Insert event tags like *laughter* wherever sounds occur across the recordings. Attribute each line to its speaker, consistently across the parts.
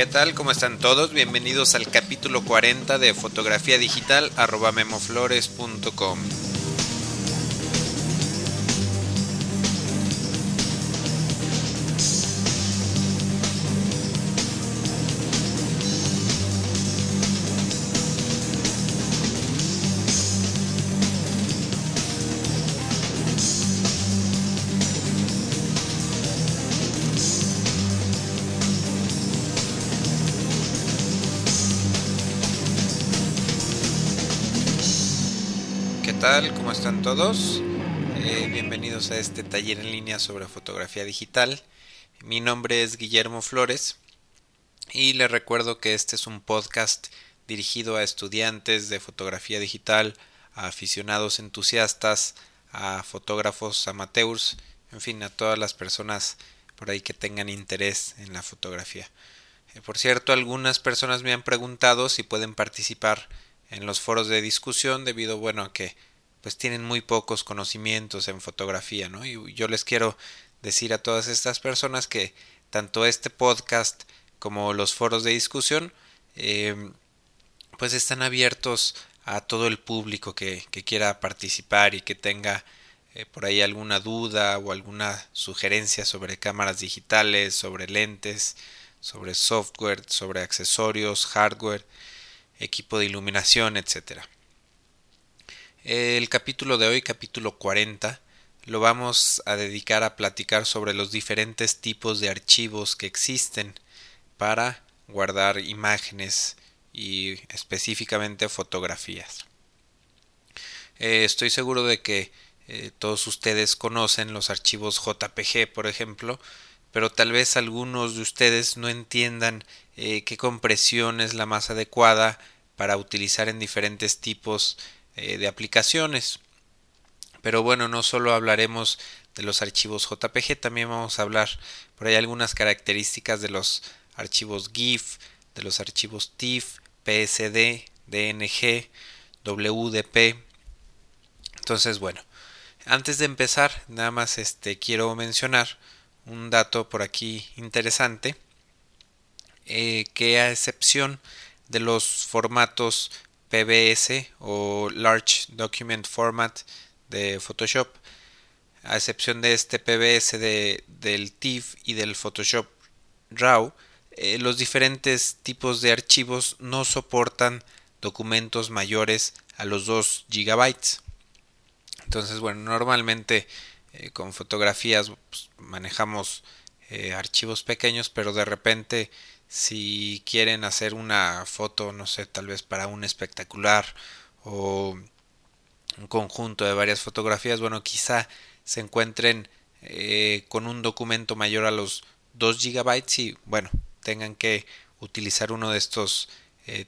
Speaker 1: ¿Qué tal? ¿Cómo están todos? Bienvenidos al capítulo 40 de fotografía digital arroba memoflores.com. ¿Cómo están todos? Eh, bienvenidos a este taller en línea sobre fotografía digital. Mi nombre es Guillermo Flores y les recuerdo que este es un podcast dirigido a estudiantes de fotografía digital, a aficionados entusiastas, a fotógrafos amateurs, en fin, a todas las personas por ahí que tengan interés en la fotografía. Eh, por cierto, algunas personas me han preguntado si pueden participar en los foros de discusión debido bueno a que pues tienen muy pocos conocimientos en fotografía, ¿no? Y yo les quiero decir a todas estas personas que tanto este podcast como los foros de discusión eh, pues están abiertos a todo el público que, que quiera participar y que tenga eh, por ahí alguna duda o alguna sugerencia sobre cámaras digitales, sobre lentes, sobre software, sobre accesorios, hardware, equipo de iluminación, etc. El capítulo de hoy, capítulo 40, lo vamos a dedicar a platicar sobre los diferentes tipos de archivos que existen para guardar imágenes y específicamente fotografías. Eh, estoy seguro de que eh, todos ustedes conocen los archivos JPG, por ejemplo, pero tal vez algunos de ustedes no entiendan eh, qué compresión es la más adecuada para utilizar en diferentes tipos eh, de aplicaciones. Pero bueno, no solo hablaremos de los archivos JPG, también vamos a hablar por ahí algunas características de los archivos GIF, de los archivos TIFF, PSD, DNG, WDP. Entonces, bueno, antes de empezar, nada más este quiero mencionar un dato por aquí interesante eh, que a excepción de los formatos PBS o Large Document Format de Photoshop. A excepción de este PBS de, del TIFF y del Photoshop RAW eh, los diferentes tipos de archivos no soportan documentos mayores a los 2 GB entonces bueno normalmente eh, con fotografías pues, manejamos eh, archivos pequeños, pero de repente si quieren hacer una foto, no sé, tal vez para un espectacular o un conjunto de varias fotografías, bueno, quizá se encuentren eh, con un documento mayor a los 2 gigabytes y bueno, tengan que utilizar uno de estos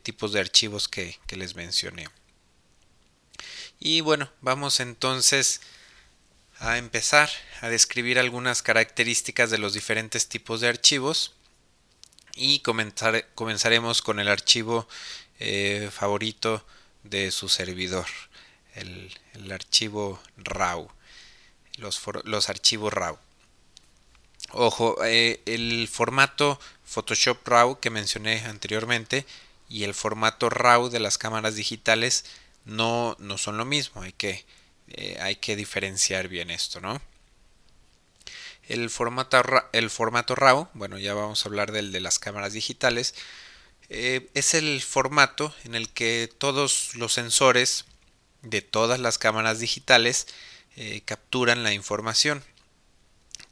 Speaker 1: tipos de archivos que les mencioné. Y bueno, vamos entonces a empezar a describir algunas características de los diferentes tipos de archivos y comenzaremos con el archivo eh, favorito de su servidor, el, archivo RAW, los, archivos RAW. Ojo, eh, el formato Photoshop RAW que mencioné anteriormente y el formato RAW de las cámaras digitales no, no son lo mismo, hay que eh, hay que diferenciar bien esto, ¿no? El formato, el formato RAW, bueno, ya vamos a hablar del de las cámaras digitales, eh, es el formato en el que todos los sensores de todas las cámaras digitales eh, capturan la información.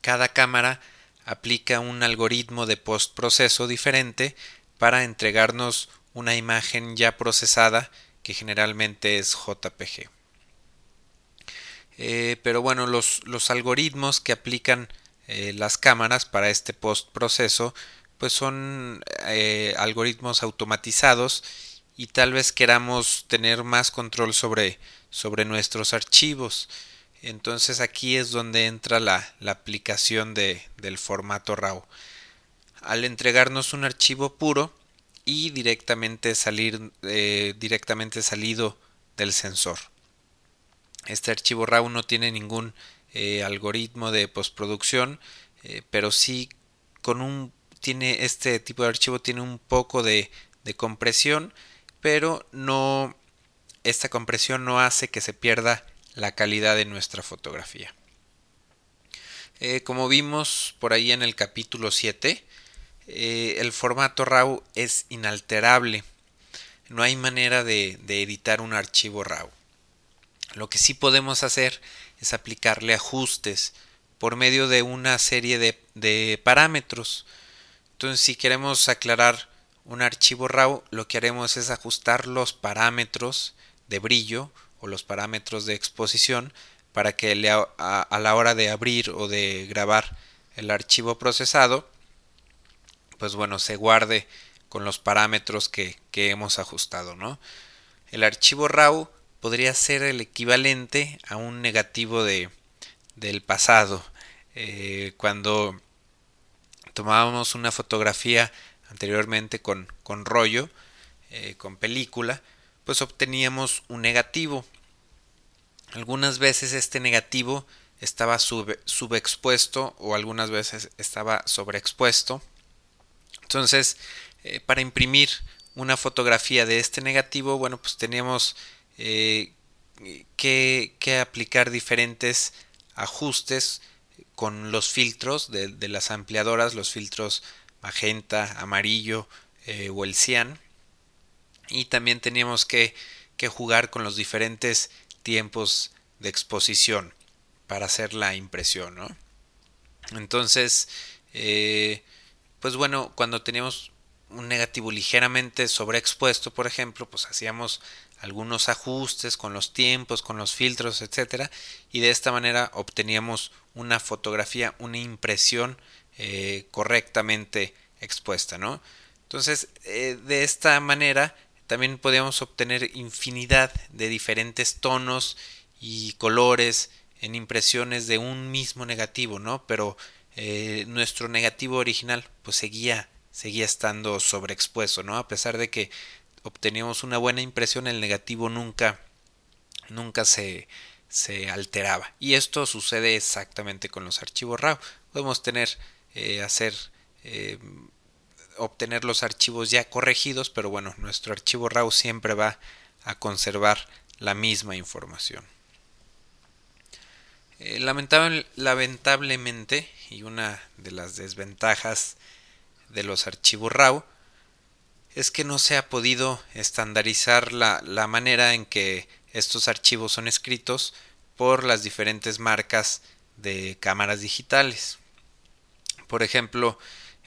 Speaker 1: Cada cámara aplica un algoritmo de postproceso diferente para entregarnos una imagen ya procesada que generalmente es JPG. Eh, pero bueno, los, los, algoritmos que aplican eh, las cámaras para este postproceso pues son eh, algoritmos automatizados y tal vez queramos tener más control sobre, sobre nuestros archivos. Entonces aquí es donde entra la, la aplicación de, del formato RAW. Al entregarnos un archivo puro y directamente salir directamente salido del sensor. Este archivo RAW no tiene ningún eh, algoritmo de postproducción, eh, pero sí con un tiene este tipo de archivo tiene un poco de, de compresión, pero no esta compresión no hace que se pierda la calidad de nuestra fotografía. Eh, como vimos por ahí en el capítulo 7, eh, el formato RAW es inalterable. No hay manera de, editar un archivo RAW. Lo que sí podemos hacer es aplicarle ajustes por medio de una serie de, de parámetros. Entonces, si queremos aclarar un archivo RAW, lo que haremos es ajustar los parámetros de brillo o los parámetros de exposición para que a, la hora de abrir o de grabar el archivo procesado, pues bueno, se guarde con los parámetros que, hemos ajustado, ¿no? El archivo RAW podría ser el equivalente a un negativo de, del pasado. Eh, cuando tomábamos una fotografía anteriormente con, con rollo, eh, con película, pues obteníamos un negativo. Algunas veces este negativo estaba subexpuesto o algunas veces estaba sobreexpuesto. Entonces, eh, para imprimir una fotografía de este negativo, bueno, pues teníamos eh, que, aplicar diferentes ajustes con los filtros de, las ampliadoras, los filtros magenta, amarillo eh, o el cian. Y también teníamos que, jugar con los diferentes tiempos de exposición para hacer la impresión, ¿no? Entonces, eh, pues bueno, cuando teníamos un negativo ligeramente sobreexpuesto, por ejemplo, pues hacíamos algunos ajustes con los tiempos, con los filtros, etcétera, y de esta manera obteníamos una fotografía, una impresión eh, correctamente expuesta, ¿no? Entonces, eh, de esta manera también podíamos obtener infinidad de diferentes tonos y colores en impresiones de un mismo negativo, ¿no? Pero eh, nuestro negativo original pues seguía, seguía estando sobreexpuesto, ¿no? A pesar de que obteníamos una buena impresión, el negativo nunca, nunca se, alteraba. Y esto sucede exactamente con los archivos RAW. Podemos tener, eh, hacer eh, obtener los archivos ya corregidos, pero bueno, nuestro archivo RAW siempre va a conservar la misma información. Eh, lamentablemente, y una de las desventajas de los archivos RAW, es que no se ha podido estandarizar la, la manera en que estos archivos son escritos por las diferentes marcas de cámaras digitales. Por ejemplo,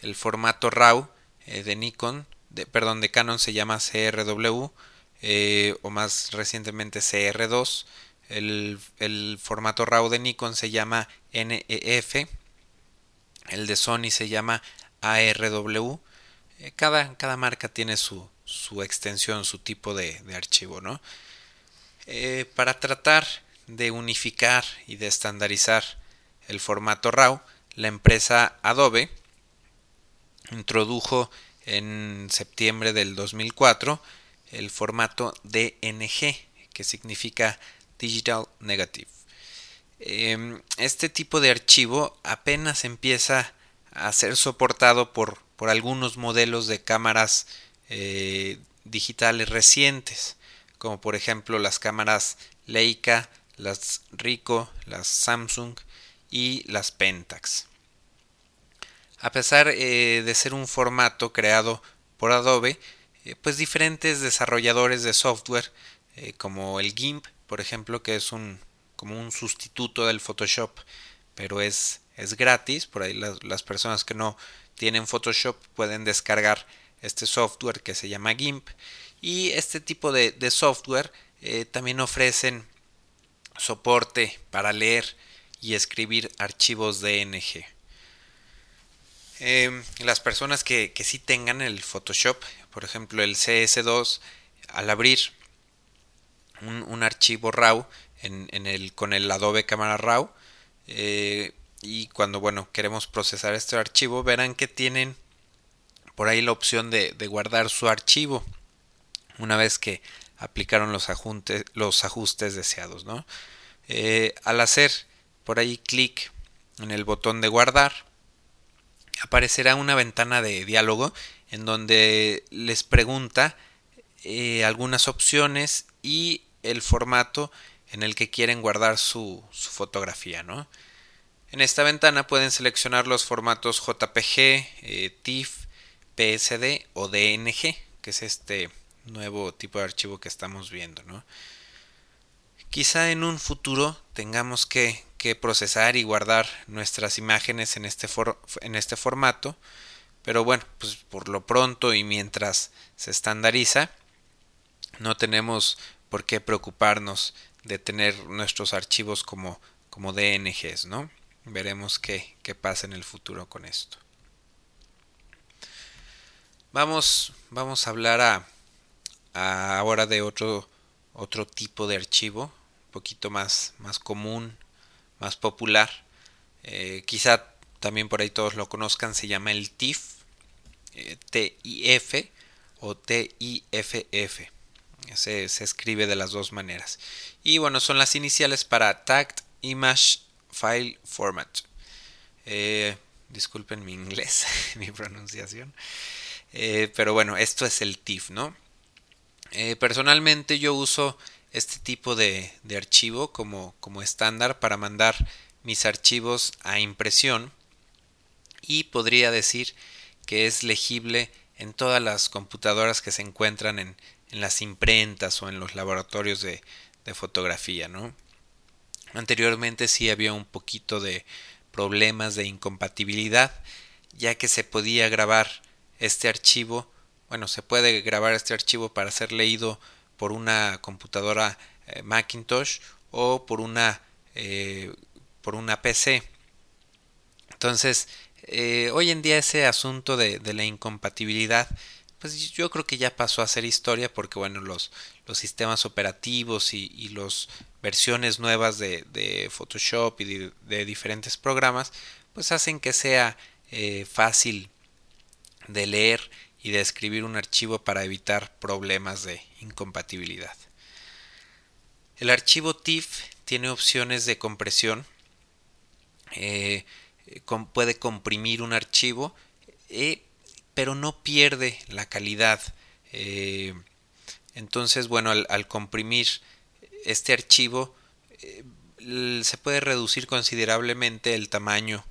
Speaker 1: el formato RAW eh, de Nikon, de, perdón, de Canon se llama CRW eh, o más recientemente CR2. El, formato RAW de Nikon se llama NEF. El de Sony se llama ARW. Eh, cada, marca tiene su, extensión, su tipo de, archivo, ¿no? para tratar de unificar y de estandarizar el formato RAW, la empresa Adobe introdujo en septiembre del 2004 el formato DNG, que significa Digital Negative. Em, este tipo de archivo apenas empieza a ser soportado por, por algunos modelos de cámaras eh, digitales recientes, como por ejemplo las cámaras Leica, las Ricoh, las Samsung y las Pentax. A pesar eh, de ser un formato creado por Adobe, eh, pues diferentes desarrolladores de software como el GIMP, por ejemplo, que es un como un sustituto del Photoshop, pero es, es gratis, por ahí las, personas que no tienen Photoshop pueden descargar este software que se llama GIMP y este tipo de, de software también ofrecen soporte para leer y escribir archivos DNG. Em, las personas que, que sí tengan el Photoshop, por ejemplo el CS2, al abrir un, archivo RAW en, el, con el Adobe Camera RAW, eh, y cuando bueno queremos procesar este archivo, verán que tienen por ahí la opción de, guardar su archivo una vez que aplicaron los, ajustes, los ajustes deseados. ¿no? Eh, al hacer por ahí clic en el botón de guardar, aparecerá una ventana de diálogo en donde les pregunta eh, algunas opciones y el formato en el que quieren guardar su, fotografía. ¿no? En esta ventana pueden seleccionar los formatos JPG, eh, TIFF, PSD o DNG, que es este nuevo tipo de archivo que estamos viendo. ¿no? Quizá en un futuro tengamos que, procesar y guardar nuestras imágenes en este, en este formato, pero bueno, pues por lo pronto y mientras se estandariza, no tenemos por qué preocuparnos de tener nuestros archivos como, como DNGs, ¿no? Veremos qué, qué pasa en el futuro con esto. Vamos, vamos a hablar a, ahora de otro, otro tipo de archivo, un poquito más, más común, más popular. Eh, quizá también por ahí todos lo conozcan, se llama el TIFF, eh, T-I-F o T-I-F-F. Se, se, escribe de las dos maneras. Y bueno, son las iniciales para Tagged Image File Format. Eh, disculpen mi inglés, *laughs* mi pronunciación. pero bueno, esto es el TIFF, ¿no? Eh, personalmente yo uso este tipo de, archivo como, como estándar para mandar mis archivos a impresión y podría decir que es legible en todas las computadoras que se encuentran en, las imprentas o en los laboratorios de, de fotografía, ¿no? Anteriormente sí había un poquito de problemas de incompatibilidad, ya que se podía grabar este archivo bueno, se puede grabar este archivo para ser leído por una computadora eh, Macintosh o por una, eh, por una PC. Entonces, eh, hoy en día ese asunto de, la incompatibilidad, pues yo creo que ya pasó a ser historia porque, bueno, los, los sistemas operativos y, y las versiones nuevas de, de Photoshop y de, diferentes programas, pues hacen que sea fácil de leer y de escribir un archivo para evitar problemas de incompatibilidad. El archivo TIFF tiene opciones de compresión, eh, puede comprimir un archivo, eh, pero no pierde la calidad. Eh, entonces, bueno, al, comprimir este archivo, se puede reducir considerablemente el tamaño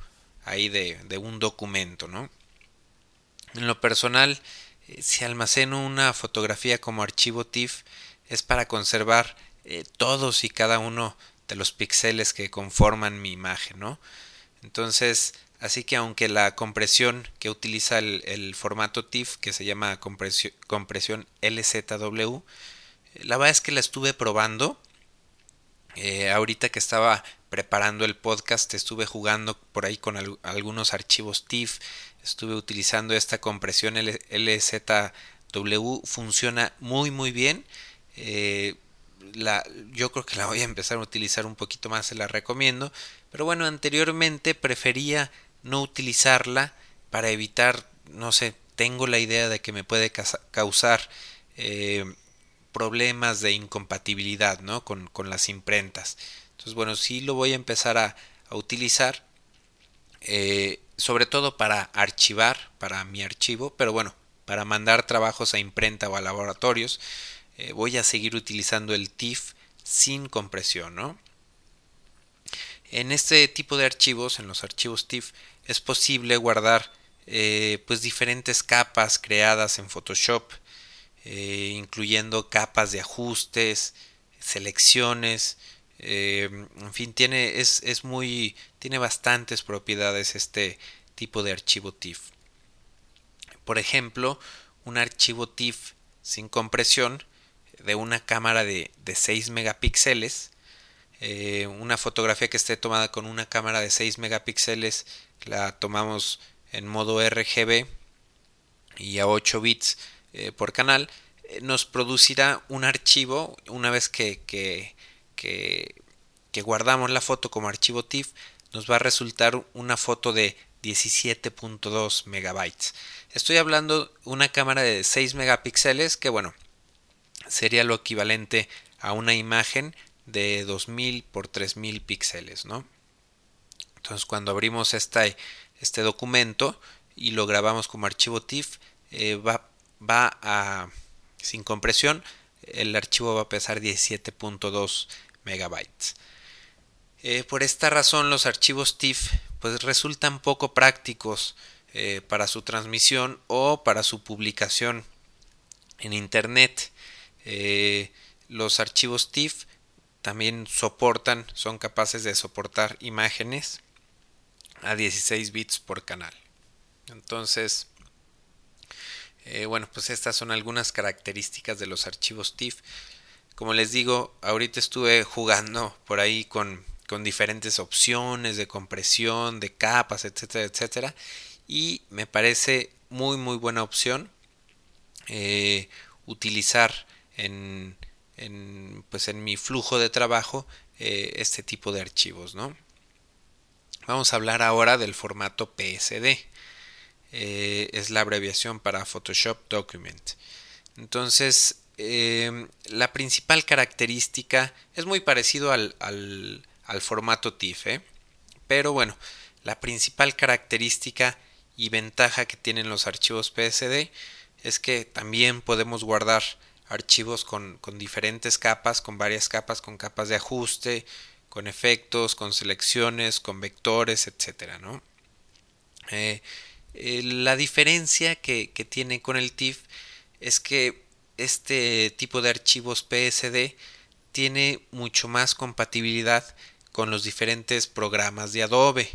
Speaker 1: ahí de, de un documento, ¿no? En lo personal, eh, si almaceno una fotografía como archivo TIFF es para conservar eh, todos y cada uno de los píxeles que conforman mi imagen, ¿no? Entonces, así que aunque la compresión que utiliza el, formato TIFF, que se llama compresión, LZW, eh, la verdad es que la estuve probando. ahorita que estaba preparando el podcast estuve jugando por ahí con algunos archivos TIFF estuve utilizando esta compresión LZW, funciona muy muy bien. Eh, la, yo creo que la voy a empezar a utilizar un poquito más, se la recomiendo. Pero bueno, anteriormente prefería no utilizarla para evitar, no sé, tengo la idea de que me puede causar eh, problemas de incompatibilidad ¿no? con, con, las imprentas. Entonces, bueno, sí lo voy a empezar a, a utilizar. Eh, sobre todo para archivar, para mi archivo, pero bueno, para mandar trabajos a imprenta o a laboratorios, eh, voy a seguir utilizando el TIFF sin compresión, ¿no? En este tipo de archivos, en los archivos TIFF, es posible guardar eh, pues diferentes capas creadas en Photoshop, eh, incluyendo capas de ajustes, selecciones, en fin, tiene, es, es muy tiene bastantes propiedades este tipo de archivo TIFF. Por ejemplo, un archivo TIFF sin compresión de una cámara de, 6 megapíxeles, eh, una fotografía que esté tomada con una cámara de 6 megapíxeles, la tomamos en modo RGB y a 8 bits eh, por canal, eh, nos producirá un archivo una vez que, que, que guardamos la foto como archivo TIFF, nos va a resultar una foto de 17.2 megabytes. Estoy hablando una cámara de 6 megapíxeles que bueno, sería lo equivalente a una imagen de 2000 por 3000 píxeles, ¿no? Entonces cuando abrimos este, este documento, y lo grabamos como archivo TIFF, eh, va, va a, sin compresión, el archivo va a pesar 17.2 megabytes. Eh, por esta razón los archivos TIFF pues resultan poco prácticos eh, para su transmisión o para su publicación en internet. los archivos TIFF también soportan, son capaces de soportar imágenes a 16 bits por canal. Entonces, eh, bueno, pues estas son algunas características de los archivos TIFF. Como les digo, ahorita estuve jugando por ahí con, con diferentes opciones de compresión, de capas, etcétera, etcétera. Y me parece muy, muy buena opción eh, utilizar en, en, pues en mi flujo de trabajo eh, este tipo de archivos, ¿no? Vamos a hablar ahora del formato PSD. Eh, es la abreviación para Photoshop Document. Entonces, em, la principal característica es muy parecido al, al, formato TIFF, ¿eh? pero bueno, la principal característica y ventaja que tienen los archivos PSD es que también podemos guardar archivos con, con, diferentes capas, con varias capas, con capas de ajuste, con efectos, con selecciones, con vectores, etcétera, ¿no? Eh, eh, la diferencia que, que, tiene con el TIFF es que este tipo de archivos PSD tiene mucho más compatibilidad con los diferentes programas de Adobe.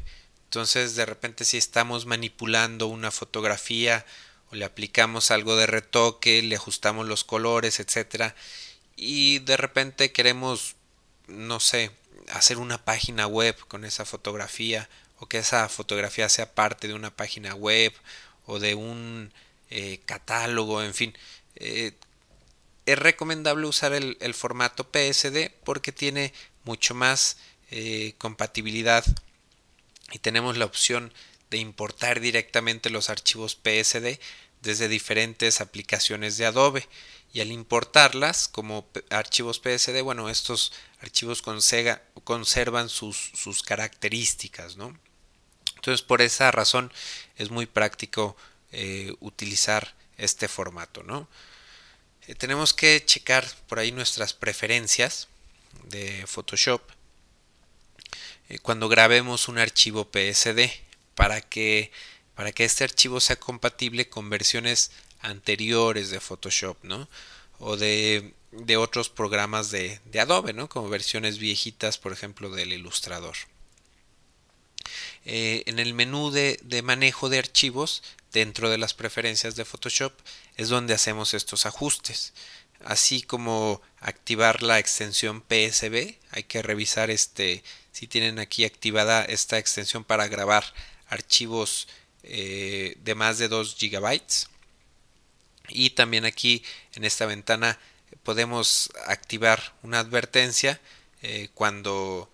Speaker 1: Entonces, de repente, si estamos manipulando una fotografía o le aplicamos algo de retoque, le ajustamos los colores, etcétera, y de repente queremos, no sé, hacer una página web con esa fotografía o que esa fotografía sea parte de una página web o de un eh, catálogo, en fin. Eh, es recomendable usar el, formato PSD porque tiene mucho más eh, compatibilidad y tenemos la opción de importar directamente los archivos PSD desde diferentes aplicaciones de Adobe y al importarlas como archivos PSD, bueno, estos archivos conservan sus, sus características, ¿no? Entonces, por esa razón es muy práctico eh, utilizar este formato, ¿no? Eh, tenemos que checar por ahí nuestras preferencias de Photoshop eh, cuando grabemos un archivo PSD para que, para que este archivo sea compatible con versiones anteriores de Photoshop, ¿no? O de, de otros programas de, de, Adobe, ¿no? Como versiones viejitas, por ejemplo, del Ilustrador. Eh, en el menú de, de manejo de archivos, dentro de las preferencias de Photoshop, es donde hacemos estos ajustes. Así como activar la extensión PSB, hay que revisar este si tienen aquí activada esta extensión para grabar archivos eh, de más de 2 GB. Y también aquí en esta ventana podemos activar una advertencia eh, cuando,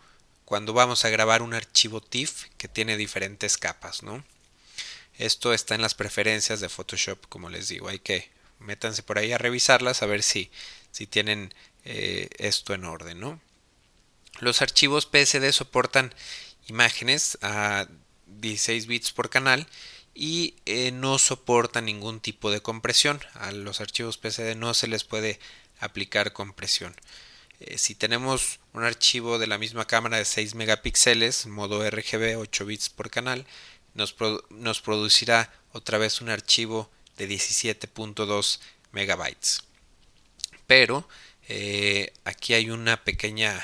Speaker 1: cuando vamos a grabar un archivo TIFF que tiene diferentes capas. ¿no? Esto está en las preferencias de Photoshop, como les digo. Hay que métanse por ahí a revisarlas a ver si, si tienen eh, esto en orden. ¿no? Los archivos PSD soportan imágenes a 16 bits por canal y eh, no soporta ningún tipo de compresión. A los archivos PSD no se les puede aplicar compresión. Eh, si tenemos un archivo de la misma cámara de 6 megapíxeles, modo RGB 8 bits por canal, nos, nos producirá otra vez un archivo de 17.2 megabytes. Pero eh, aquí hay una pequeña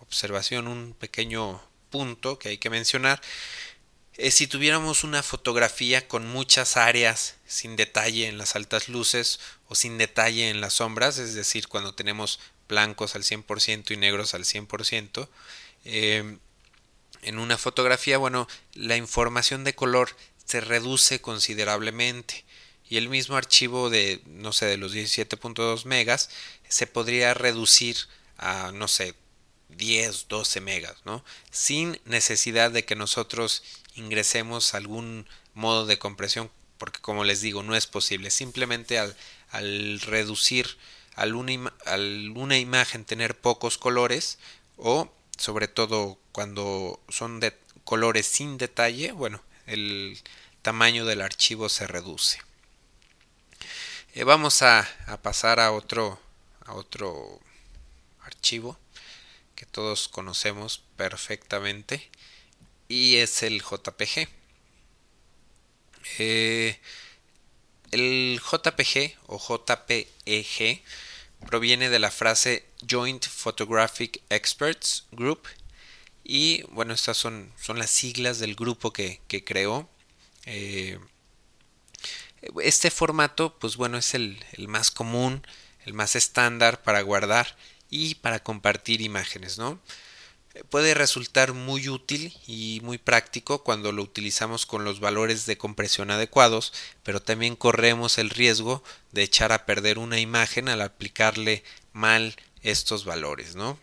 Speaker 1: observación, un pequeño punto que hay que mencionar eh, si tuviéramos una fotografía con muchas áreas sin detalle en las altas luces o sin detalle en las sombras, es decir, cuando tenemos blancos al 100% y negros al 100%, em, en una fotografía, bueno, la información de color se reduce considerablemente y el mismo archivo de, no sé, de los 17.2 megas se podría reducir a, no sé, 10, 12 megas, ¿no? Sin necesidad de que nosotros ingresemos algún modo de compresión porque como les digo no es posible simplemente al, reducir al una, imagen tener pocos colores o sobre todo cuando son de colores sin detalle bueno el, tamaño del archivo se reduce. Eh, vamos a, pasar a otro, a otro archivo que todos conocemos perfectamente y es el JPG. Eh, el JPG o JPEG proviene de la frase Joint Photographic Experts Group y bueno, estas son, son las siglas del grupo que, creó. Eh, este formato, pues bueno, es el, el, más común, el más estándar para guardar y para compartir imágenes, ¿no? Puede resultar muy útil y muy práctico cuando lo utilizamos con los valores de compresión adecuados, pero también corremos el riesgo de echar a perder una imagen al aplicarle mal estos valores, ¿no?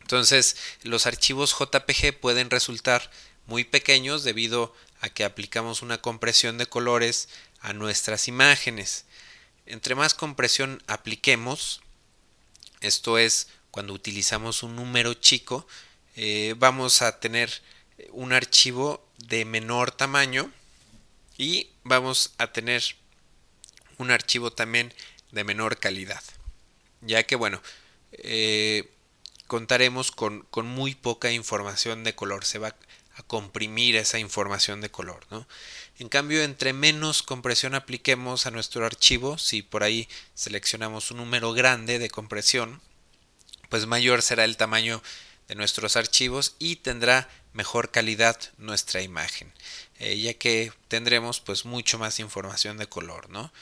Speaker 1: Entonces, los archivos JPG pueden resultar muy pequeños debido a que aplicamos una compresión de colores a nuestras imágenes. Entre más compresión apliquemos, esto es cuando utilizamos un número chico, eh, vamos a tener un archivo de menor tamaño y vamos a tener un archivo también de menor calidad. Ya que, bueno, eh, contaremos con, muy poca información de color, se va a comprimir esa información de color. ¿no? En cambio, entre menos compresión apliquemos a nuestro archivo, si por ahí seleccionamos un número grande de compresión, pues mayor será el tamaño de nuestros archivos y tendrá mejor calidad nuestra imagen, eh, ya que tendremos pues mucho más información de color, ¿no?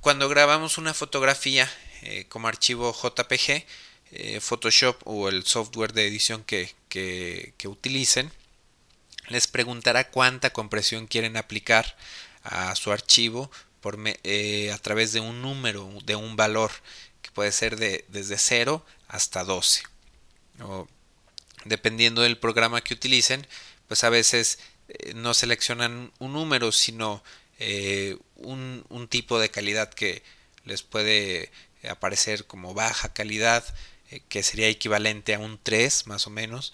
Speaker 1: Cuando grabamos una fotografía eh, como archivo JPG, eh, Photoshop o el software de edición que, utilicen, les preguntará cuánta compresión quieren aplicar a su archivo eh, a través de un número, de un valor que puede ser de, desde 0 hasta 12. O, dependiendo del programa que utilicen, pues a veces eh, no seleccionan un número, sino un, un, tipo de calidad que les puede aparecer como baja calidad que sería equivalente a un 3 más o menos,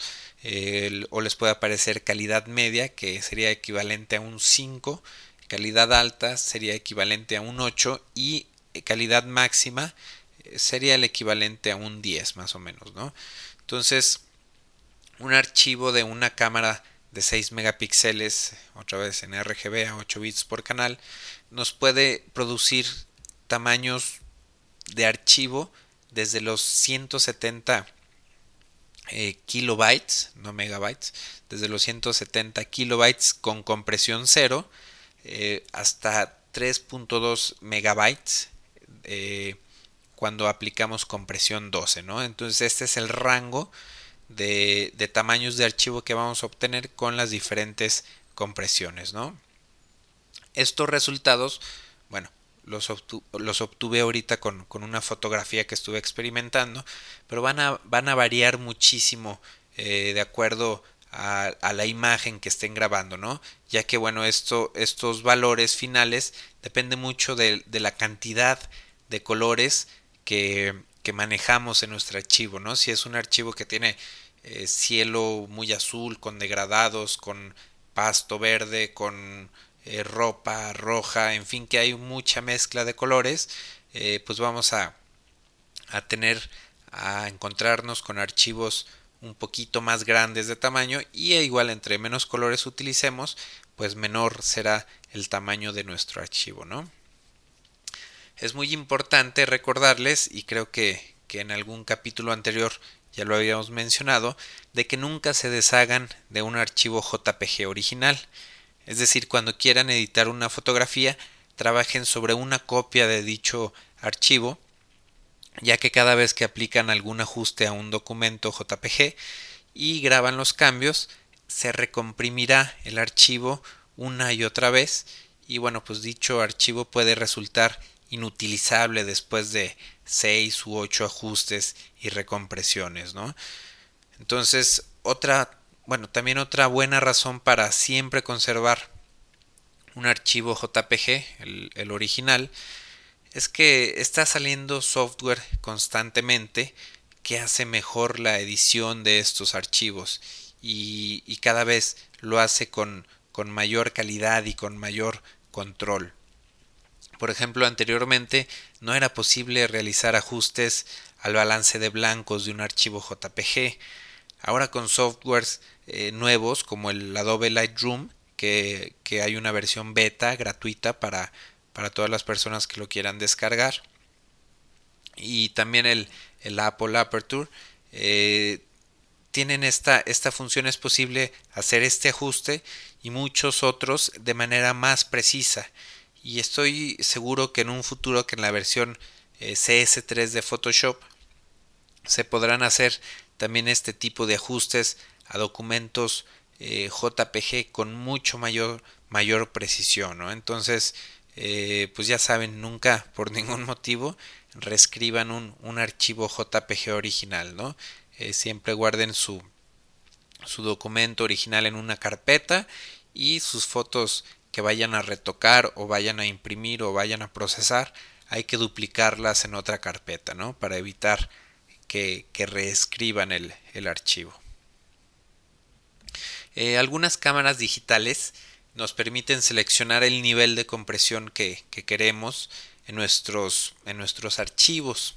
Speaker 1: o les puede aparecer calidad media, que sería equivalente a un 5, calidad alta sería equivalente a un 8 y calidad máxima eh, sería el equivalente a un 10 más o menos, ¿no? Entonces, un archivo de una cámara de 6 megapíxeles, otra vez en RGB a 8 bits por canal, nos puede producir tamaños de archivo desde los 170 eh, kilobytes, no megabytes, desde los 170 kilobytes con compresión cero eh, hasta 3.2 megabytes eh, cuando aplicamos compresión 12, ¿no? Entonces este es el rango de, de, tamaños de archivo que vamos a obtener con las diferentes compresiones, ¿no? Estos resultados, bueno, los, obtuve ahorita con, una fotografía que estuve experimentando, pero van a, van a variar muchísimo eh, de acuerdo a, la imagen que estén grabando, ¿no? Ya que, bueno, esto, estos valores finales depende mucho de, la cantidad de colores que, que, manejamos en nuestro archivo, ¿no? Si es un archivo que tiene eh, cielo muy azul, con degradados, con pasto verde, con eh, ropa roja, en fin, que hay mucha mezcla de colores, eh, pues vamos a, a tener a encontrarnos con archivos un poquito más grandes de tamaño y e igual entre menos colores utilicemos, pues menor será el tamaño de nuestro archivo, ¿no? Es muy importante recordarles, y creo que, que en algún capítulo anterior ya lo habíamos mencionado, de que nunca se deshagan de un archivo JPG original. Es decir, cuando quieran editar una fotografía, trabajen sobre una copia de dicho archivo, ya que cada vez que aplican algún ajuste a un documento JPG y graban los cambios, se recomprimirá el archivo una y otra vez y bueno, pues dicho archivo puede resultar inutilizable después de 6 u 8 ajustes y recompresiones, ¿no? Entonces, otra bueno, también otra buena razón para siempre conservar un archivo JPG, el, original, es que está saliendo software constantemente que hace mejor la edición de estos archivos y, cada vez lo hace con, con mayor calidad y con mayor control. Por ejemplo, anteriormente no era posible realizar ajustes al balance de blancos de un archivo JPG. Ahora con softwares eh, nuevos como el Adobe Lightroom, que, que, hay una versión beta gratuita para, para todas las personas que lo quieran descargar. Y también el, el Apple Aperture. Eh, tienen esta, esta función es posible hacer este ajuste y muchos otros de manera más precisa y estoy seguro que en un futuro que en la versión eh, CS3 de Photoshop se podrán hacer también este tipo de ajustes a documentos eh, JPG con mucho mayor mayor precisión ¿no? entonces eh, pues ya saben nunca por *laughs* ningún motivo reescriban un, un archivo JPG original ¿no? siempre guarden su su documento original en una carpeta y sus fotos que vayan a retocar o vayan a imprimir o vayan a procesar, hay que duplicarlas en otra carpeta, ¿no? Para evitar que, reescriban el, archivo. Eh, algunas cámaras digitales nos permiten seleccionar el nivel de compresión que, queremos en nuestros, en nuestros archivos.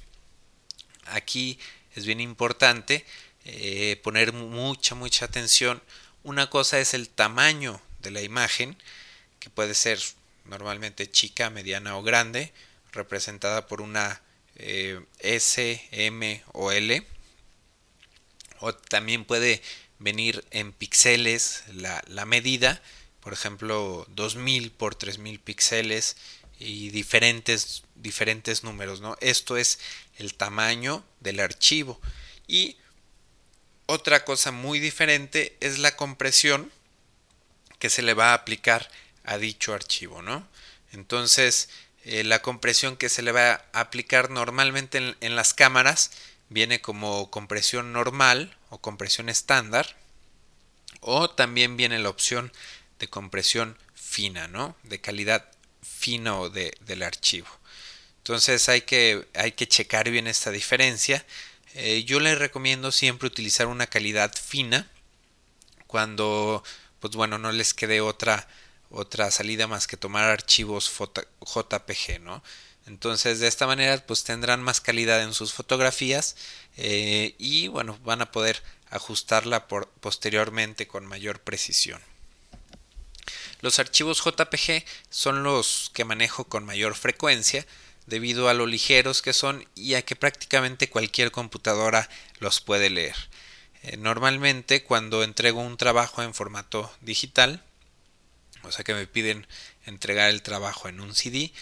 Speaker 1: Aquí es bien importante eh, poner mucha, mucha atención. Una cosa es el tamaño de la imagen que puede ser normalmente chica, mediana o grande, representada por una eh, S, M o L. O también puede venir en píxeles la, la, medida, por ejemplo 2000 por 3000 píxeles y diferentes, diferentes números. ¿no? Esto es el tamaño del archivo. Y otra cosa muy diferente es la compresión que se le va a aplicar a dicho archivo, ¿no? Entonces, eh, la compresión que se le va a aplicar normalmente en, las cámaras viene como compresión normal o compresión estándar o también viene la opción de compresión fina, ¿no? De calidad fina de, del archivo. Entonces hay que, hay que checar bien esta diferencia. Eh, yo les recomiendo siempre utilizar una calidad fina cuando, pues bueno, no les quede otra otra salida más que tomar archivos JPG, ¿no? Entonces de esta manera pues tendrán más calidad en sus fotografías eh, y bueno van a poder ajustarla posteriormente con mayor precisión. Los archivos JPG son los que manejo con mayor frecuencia debido a lo ligeros que son y a que prácticamente cualquier computadora los puede leer. Eh, normalmente cuando entrego un trabajo en formato digital o sea que me piden entregar el trabajo en un CD,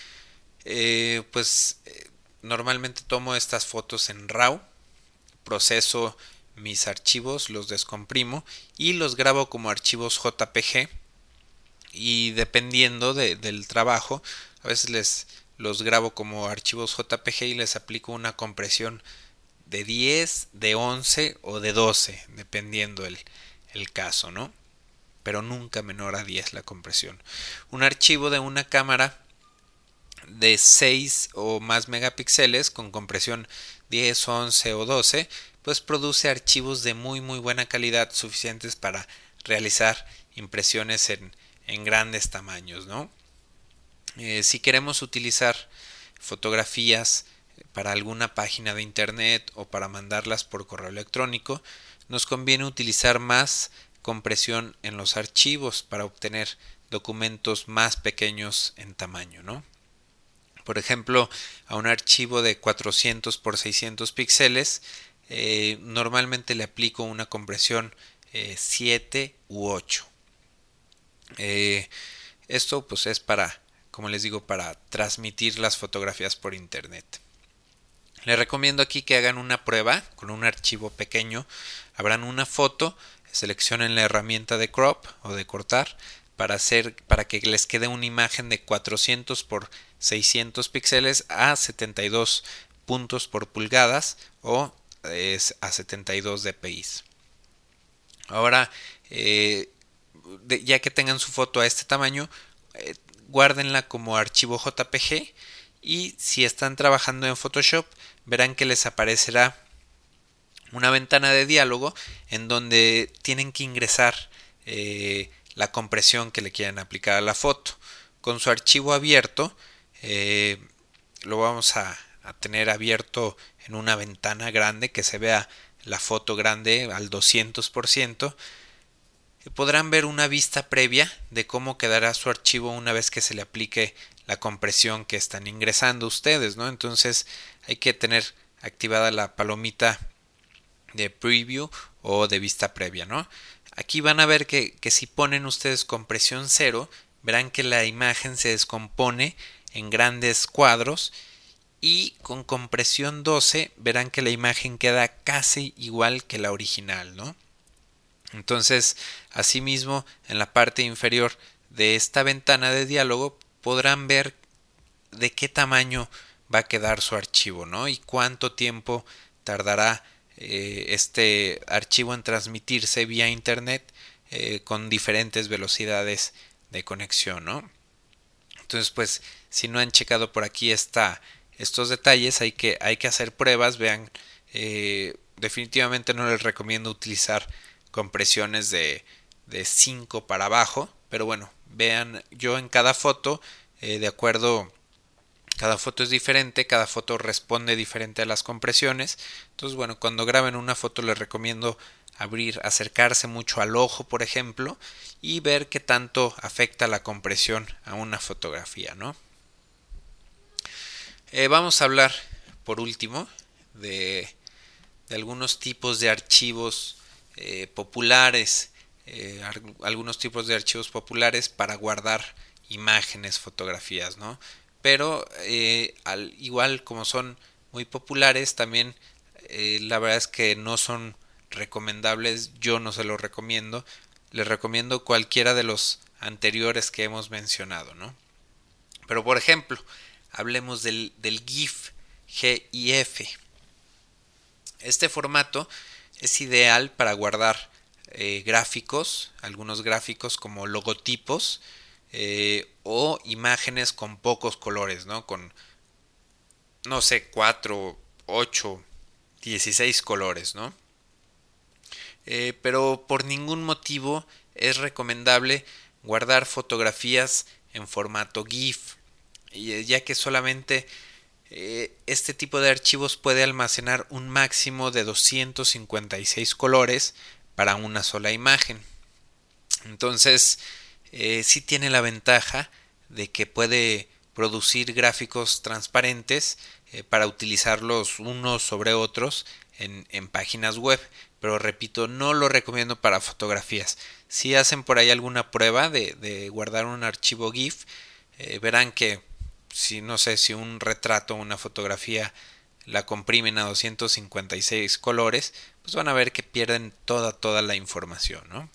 Speaker 1: eh, pues eh, normalmente tomo estas fotos en RAW, proceso mis archivos, los descomprimo y los grabo como archivos JPG y dependiendo del trabajo, a veces les los grabo como archivos JPG y les aplico una compresión de 10, de 11 o de 12, dependiendo el, el caso, ¿no? pero nunca menor a 10 la compresión. Un archivo de una cámara de 6 o más megapíxeles con compresión 10, 11 o 12, pues produce archivos de muy muy buena calidad suficientes para realizar impresiones en, en grandes tamaños, ¿no? Eh, si queremos utilizar fotografías para alguna página de internet o para mandarlas por correo electrónico, nos conviene utilizar más compresión en los archivos para obtener documentos más pequeños en tamaño, ¿no? Por ejemplo, a un archivo de 400 por 600 píxeles, eh, normalmente le aplico una compresión 7 eh, u 8. Eh, esto pues es para, como les digo, para transmitir las fotografías por internet. Les recomiendo aquí que hagan una prueba con un archivo pequeño. Habrán una foto seleccionen la herramienta de crop o de cortar para hacer para que les quede una imagen de 400 por 600 píxeles a 72 puntos por pulgadas o es a 72 dpi. Ahora, eh, ya que tengan su foto a este tamaño, eh, guárdenla como archivo JPG y si están trabajando en Photoshop verán que les aparecerá una ventana de diálogo en donde tienen que ingresar eh, la compresión que le quieran aplicar a la foto. Con su archivo abierto, eh, lo vamos a, a tener abierto en una ventana grande que se vea la foto grande al 200%, podrán ver una vista previa de cómo quedará su archivo una vez que se le aplique la compresión que están ingresando ustedes, ¿no? Entonces hay que tener activada la palomita de preview o de vista previa, ¿no? Aquí van a ver que, que si ponen ustedes compresión cero, verán que la imagen se descompone en grandes cuadros y con compresión 12 verán que la imagen queda casi igual que la original, ¿no? Entonces, asimismo, en la parte inferior de esta ventana de diálogo podrán ver de qué tamaño va a quedar su archivo, ¿no? Y cuánto tiempo tardará eh, este archivo en transmitirse vía internet eh, con diferentes velocidades de conexión, ¿no? Entonces, pues, si no han checado por aquí esta, estos detalles, hay que, hay que hacer pruebas, vean, eh, definitivamente no les recomiendo utilizar compresiones de, de 5 para abajo, pero bueno, vean, yo en cada foto, eh, de acuerdo, cada foto es diferente, cada foto responde diferente a las compresiones, entonces bueno, cuando graben una foto les recomiendo abrir, acercarse mucho al ojo, por ejemplo, y ver qué tanto afecta la compresión a una fotografía, ¿no? Eh, vamos a hablar, por último, de, algunos tipos de archivos eh, populares, eh, algunos tipos de archivos populares para guardar imágenes, fotografías, ¿no? Pero al, igual como son muy populares, también la verdad es que no son recomendables, yo no se los recomiendo, les recomiendo cualquiera de los anteriores que hemos mencionado, ¿no? Pero por ejemplo, hablemos del, GIF, GIF. Este formato es ideal para guardar eh, gráficos, algunos gráficos como logotipos eh, o imágenes con pocos colores, ¿no? Con, no sé, 4, 8, 16 colores, ¿no? Eh, pero por ningún motivo es recomendable guardar fotografías en formato GIF, ya que solamente eh, este tipo de archivos puede almacenar un máximo de 256 colores para una sola imagen. Entonces, eh, sí tiene la ventaja de que puede producir gráficos transparentes eh, para utilizarlos unos sobre otros en, páginas web. Pero repito, no lo recomiendo para fotografías. Si hacen por ahí alguna prueba de, guardar un archivo GIF, verán que si no sé si un retrato o una fotografía la comprimen a 256 colores, pues van a ver que pierden toda, toda la información, ¿no?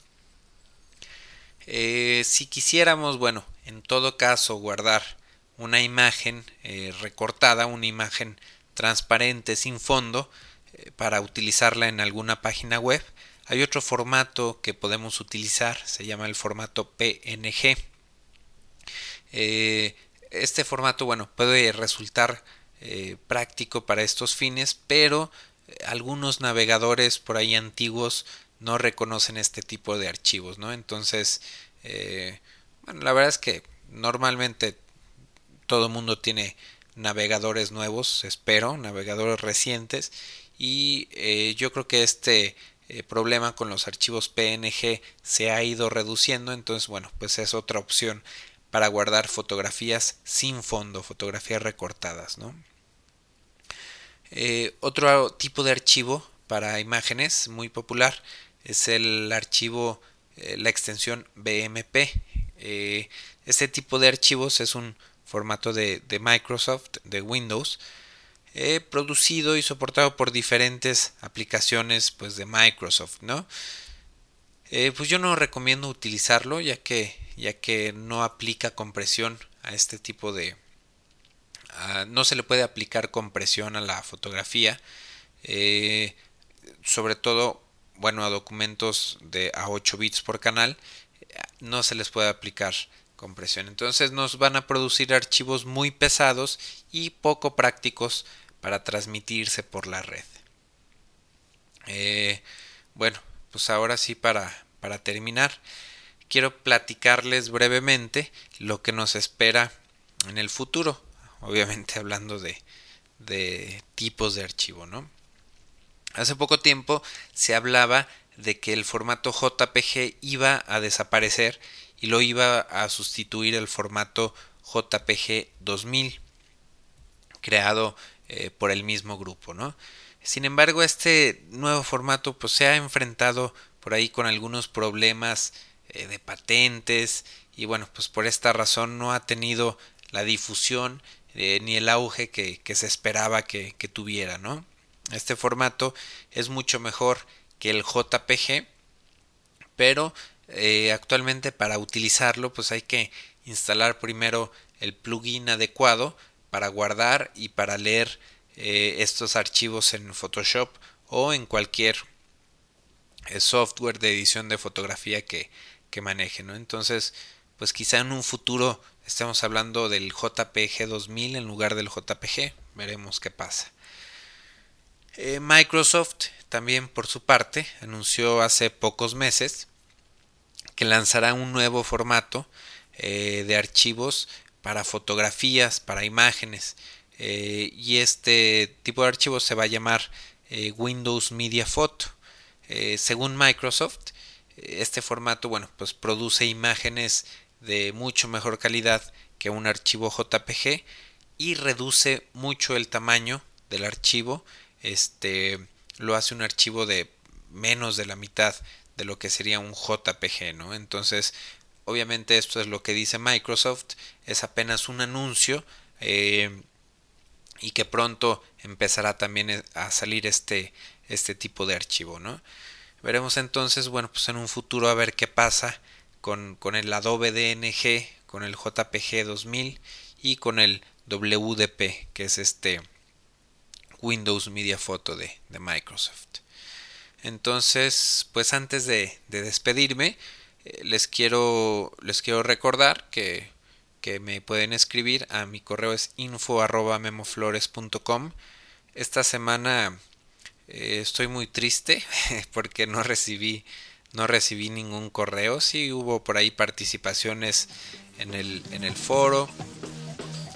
Speaker 1: Eh, si quisiéramos, bueno, en todo caso guardar una imagen eh, recortada, una imagen transparente sin fondo, eh, para utilizarla en alguna página web, hay otro formato que podemos utilizar, se llama el formato PNG este formato, bueno, puede resultar eh, práctico para estos fines, pero eh, algunos navegadores por ahí antiguos no reconocen este tipo de archivos, ¿no? Entonces, eh, bueno, la verdad es que normalmente todo el mundo tiene navegadores nuevos, espero, navegadores recientes, y yo creo que este problema con los archivos PNG se ha ido reduciendo, entonces, bueno, pues es otra opción para guardar fotografías sin fondo, fotografías recortadas. ¿no? Eh, otro tipo de archivo para imágenes muy popular es el archivo, eh, la extensión BMP. Eh, este tipo de archivos es un formato de, Microsoft, de Windows, producido y soportado por diferentes aplicaciones pues, de Microsoft. ¿no? pues yo no recomiendo utilizarlo ya que ya que no aplica compresión a este tipo de... no se le puede aplicar compresión a la fotografía, eh, sobre todo, bueno, a documentos de a 8 bits por canal, no se les puede aplicar compresión. Entonces nos van a producir archivos muy pesados y poco prácticos para transmitirse por la red. Eh, bueno, pues ahora sí para, para terminar quiero platicarles brevemente lo que nos espera en el futuro, obviamente hablando de, tipos de archivo, ¿no? Hace poco tiempo se hablaba de que el formato JPG iba a desaparecer y lo iba a sustituir el formato JPG 2000 creado eh, por el mismo grupo, ¿no? Sin embargo, este nuevo formato pues se ha enfrentado por ahí con algunos problemas eh, de patentes y bueno, pues por esta razón no ha tenido la difusión eh, ni el auge que, se esperaba que, tuviera, ¿no? Este formato es mucho mejor que el JPG, pero actualmente para utilizarlo pues hay que instalar primero el plugin adecuado para guardar y para leer eh, estos archivos en Photoshop o en cualquier eh, software de edición de fotografía que, que maneje. ¿no? Entonces, pues quizá en un futuro estemos hablando del JPG 2000 en lugar del JPG. Veremos qué pasa. Eh, Microsoft también por su parte anunció hace pocos meses que lanzará un nuevo formato de archivos para fotografías, para imágenes. Eh, y este tipo de archivo se va a llamar eh, Windows Media Photo. Eh, según Microsoft, este formato, bueno, pues produce imágenes de mucho mejor calidad que un archivo JPG y reduce mucho el tamaño del archivo. Este lo hace un archivo de menos de la mitad de lo que sería un JPG, ¿no? Entonces, Obviamente esto es lo que dice Microsoft, es apenas un anuncio eh, y que pronto empezará también e, a salir este, este tipo de archivo, ¿no? Veremos entonces, bueno, pues en un futuro a ver qué pasa con, con el Adobe DNG, con el JPG 2000 y con el WDP, que es este Windows Media Photo de, de Microsoft. Entonces, pues antes de, de despedirme, eh, les quiero les quiero recordar que, que me pueden escribir a mi correo es info memoflores.com esta semana eh, estoy muy triste *laughs* porque no recibí no recibí ningún correo sí hubo por ahí participaciones en el, en el foro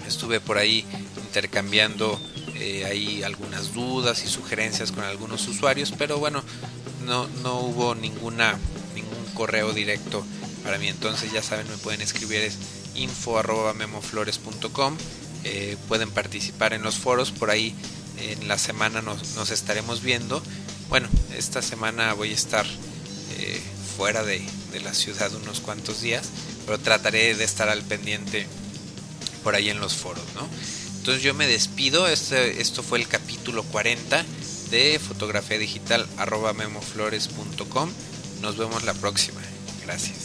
Speaker 1: estuve por ahí intercambiando eh, ahí algunas dudas y sugerencias con algunos usuarios pero bueno no, no hubo ninguna correo directo para mí. Entonces ya saben, me pueden escribir es info memoflores.com. Eh, pueden participar en los foros, por ahí en la semana nos, estaremos viendo. Bueno, esta semana voy a estar eh, fuera de, la ciudad unos cuantos días, pero trataré de estar al pendiente por ahí en los foros, ¿no? Entonces yo me despido, este, esto fue el capítulo 40 de fotografía digital arroba memoflores.com. Nos vemos la próxima. Gracias.